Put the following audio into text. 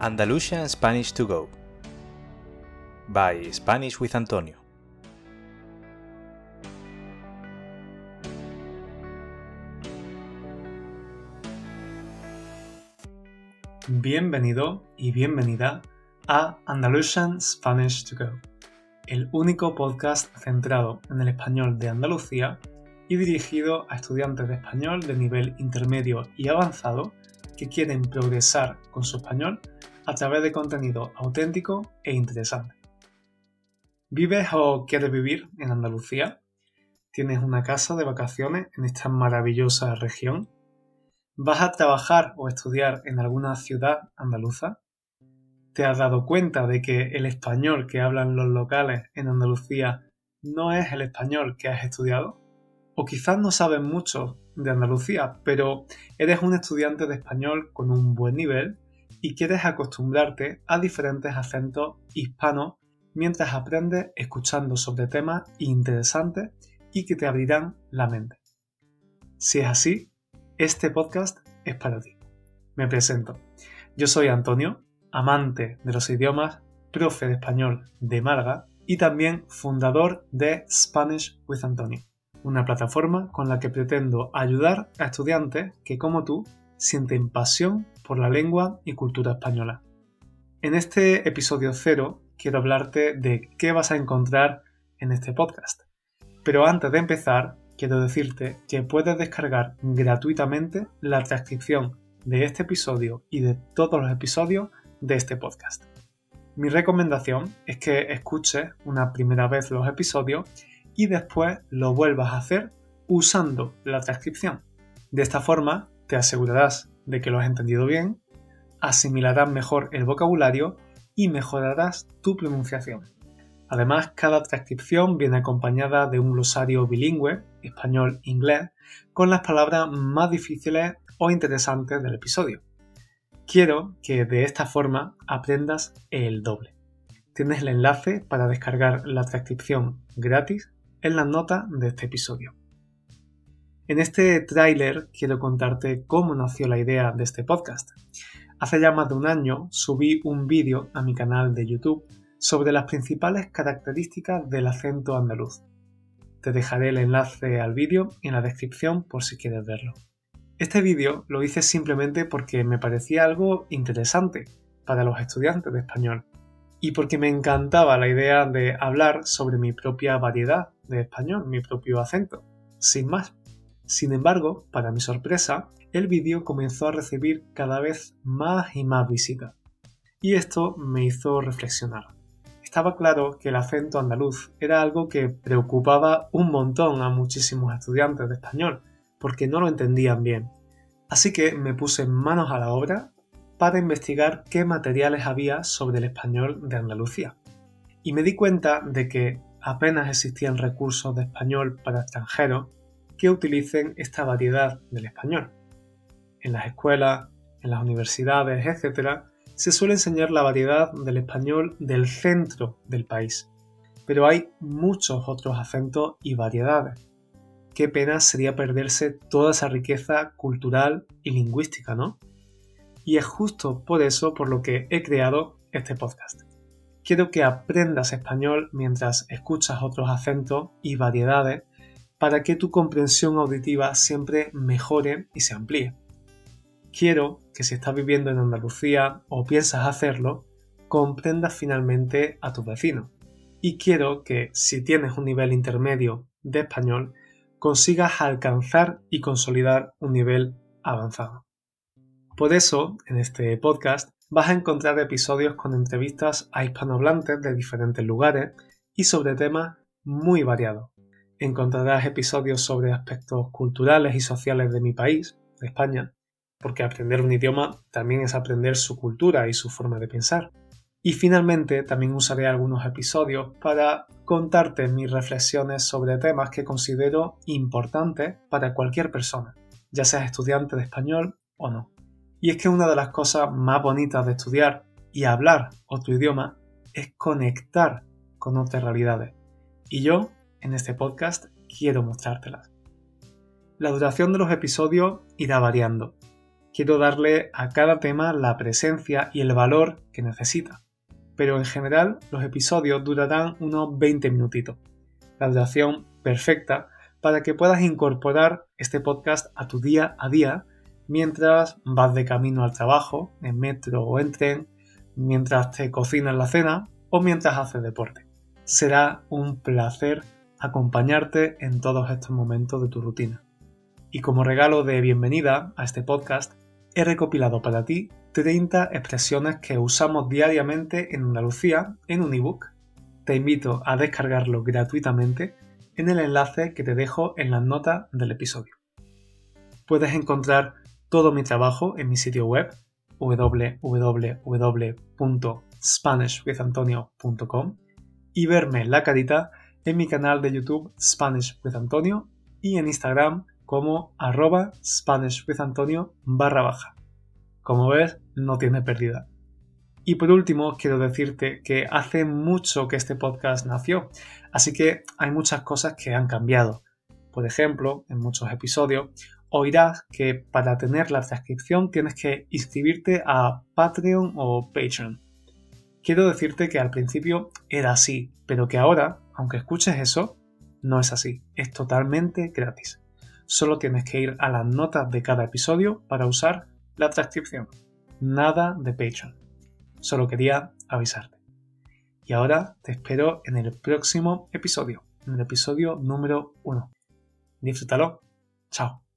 Andalusian Spanish to Go by Spanish with Antonio. Bienvenido y bienvenida a Andalusian Spanish to Go, el único podcast centrado en el español de Andalucía y dirigido a estudiantes de español de nivel intermedio y avanzado que quieren progresar con su español a través de contenido auténtico e interesante. ¿Vives o quieres vivir en Andalucía? ¿Tienes una casa de vacaciones en esta maravillosa región? ¿Vas a trabajar o estudiar en alguna ciudad andaluza? ¿Te has dado cuenta de que el español que hablan los locales en Andalucía no es el español que has estudiado? O quizás no sabes mucho de Andalucía, pero eres un estudiante de español con un buen nivel y quieres acostumbrarte a diferentes acentos hispanos mientras aprendes escuchando sobre temas interesantes y que te abrirán la mente. Si es así, este podcast es para ti. Me presento. Yo soy Antonio, amante de los idiomas, profe de español de Málaga y también fundador de Spanish with Antonio una plataforma con la que pretendo ayudar a estudiantes que, como tú, sienten pasión por la lengua y cultura española. En este episodio cero quiero hablarte de qué vas a encontrar en este podcast. Pero antes de empezar, quiero decirte que puedes descargar gratuitamente la transcripción de este episodio y de todos los episodios de este podcast. Mi recomendación es que escuches una primera vez los episodios y después lo vuelvas a hacer usando la transcripción. De esta forma te asegurarás de que lo has entendido bien, asimilarás mejor el vocabulario y mejorarás tu pronunciación. Además, cada transcripción viene acompañada de un glosario bilingüe, español-inglés, con las palabras más difíciles o interesantes del episodio. Quiero que de esta forma aprendas el doble. Tienes el enlace para descargar la transcripción gratis en las notas de este episodio. En este tráiler quiero contarte cómo nació la idea de este podcast. Hace ya más de un año subí un vídeo a mi canal de YouTube sobre las principales características del acento andaluz. Te dejaré el enlace al vídeo en la descripción por si quieres verlo. Este vídeo lo hice simplemente porque me parecía algo interesante para los estudiantes de español y porque me encantaba la idea de hablar sobre mi propia variedad de español, mi propio acento, sin más. Sin embargo, para mi sorpresa, el vídeo comenzó a recibir cada vez más y más visitas. Y esto me hizo reflexionar. Estaba claro que el acento andaluz era algo que preocupaba un montón a muchísimos estudiantes de español, porque no lo entendían bien. Así que me puse manos a la obra para investigar qué materiales había sobre el español de Andalucía. Y me di cuenta de que apenas existían recursos de español para extranjeros que utilicen esta variedad del español. En las escuelas, en las universidades, etc., se suele enseñar la variedad del español del centro del país, pero hay muchos otros acentos y variedades. Qué pena sería perderse toda esa riqueza cultural y lingüística, ¿no? Y es justo por eso por lo que he creado este podcast. Quiero que aprendas español mientras escuchas otros acentos y variedades para que tu comprensión auditiva siempre mejore y se amplíe. Quiero que si estás viviendo en Andalucía o piensas hacerlo, comprendas finalmente a tus vecinos. Y quiero que si tienes un nivel intermedio de español, consigas alcanzar y consolidar un nivel avanzado. Por eso, en este podcast, vas a encontrar episodios con entrevistas a hispanohablantes de diferentes lugares y sobre temas muy variados. Encontrarás episodios sobre aspectos culturales y sociales de mi país, España, porque aprender un idioma también es aprender su cultura y su forma de pensar. Y finalmente también usaré algunos episodios para contarte mis reflexiones sobre temas que considero importantes para cualquier persona, ya seas estudiante de español o no. Y es que una de las cosas más bonitas de estudiar y hablar otro idioma es conectar con otras realidades. Y yo, en este podcast, quiero mostrártelas. La duración de los episodios irá variando. quiero darle a cada tema la presencia y el valor que necesita. Pero en general los episodios durarán unos 20 minutitos. La duración perfecta para que puedas incorporar este podcast a tu día a día mientras vas de camino al trabajo, en metro o en tren, mientras te cocinas la cena o mientras haces deporte. Será un placer acompañarte en todos estos momentos de tu rutina. Y como regalo de bienvenida a este podcast, he recopilado para ti 30 expresiones que usamos diariamente en Andalucía en un ebook. Te invito a descargarlo gratuitamente en el enlace que te dejo en las notas del episodio. Puedes encontrar todo mi trabajo en mi sitio web www.spanishwithantonio.com y verme la carita en mi canal de YouTube Spanish with Antonio y en Instagram como arroba Spanish with Antonio barra baja. Como ves, no tiene pérdida. Y por último, quiero decirte que hace mucho que este podcast nació, así que hay muchas cosas que han cambiado. Por ejemplo, en muchos episodios oirás que para tener la transcripción tienes que inscribirte a Patreon o Patreon. Quiero decirte que al principio era así, pero que ahora, aunque escuches eso, no es así, es totalmente gratis. Solo tienes que ir a las notas de cada episodio para usar la transcripción. Nada de Patreon. Solo quería avisarte. Y ahora te espero en el próximo episodio, en el episodio número 1. Disfrútalo. Chao.